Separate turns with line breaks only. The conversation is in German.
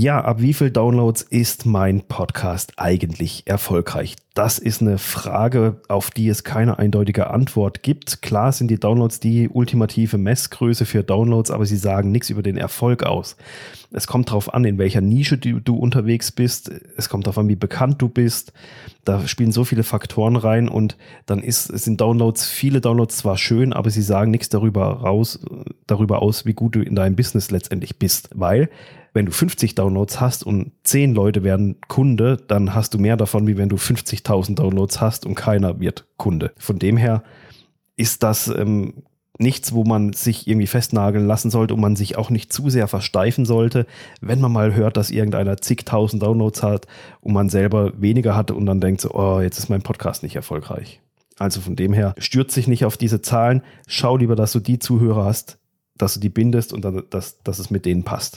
Ja, ab wie viel Downloads ist mein Podcast eigentlich erfolgreich? Das ist eine Frage, auf die es keine eindeutige Antwort gibt. Klar sind die Downloads die ultimative Messgröße für Downloads, aber sie sagen nichts über den Erfolg aus. Es kommt darauf an, in welcher Nische du, du unterwegs bist. Es kommt darauf an, wie bekannt du bist. Da spielen so viele Faktoren rein und dann ist, sind Downloads, viele Downloads zwar schön, aber sie sagen nichts darüber raus, darüber aus, wie gut du in deinem Business letztendlich bist, weil wenn du 50 Downloads hast und 10 Leute werden Kunde, dann hast du mehr davon, wie wenn du 50.000 Downloads hast und keiner wird Kunde. Von dem her ist das ähm, nichts, wo man sich irgendwie festnageln lassen sollte und man sich auch nicht zu sehr versteifen sollte, wenn man mal hört, dass irgendeiner zigtausend Downloads hat und man selber weniger hatte und dann denkt so, oh, jetzt ist mein Podcast nicht erfolgreich. Also von dem her, stürzt sich nicht auf diese Zahlen, schau lieber, dass du die Zuhörer hast, dass du die bindest und dass, dass es mit denen passt.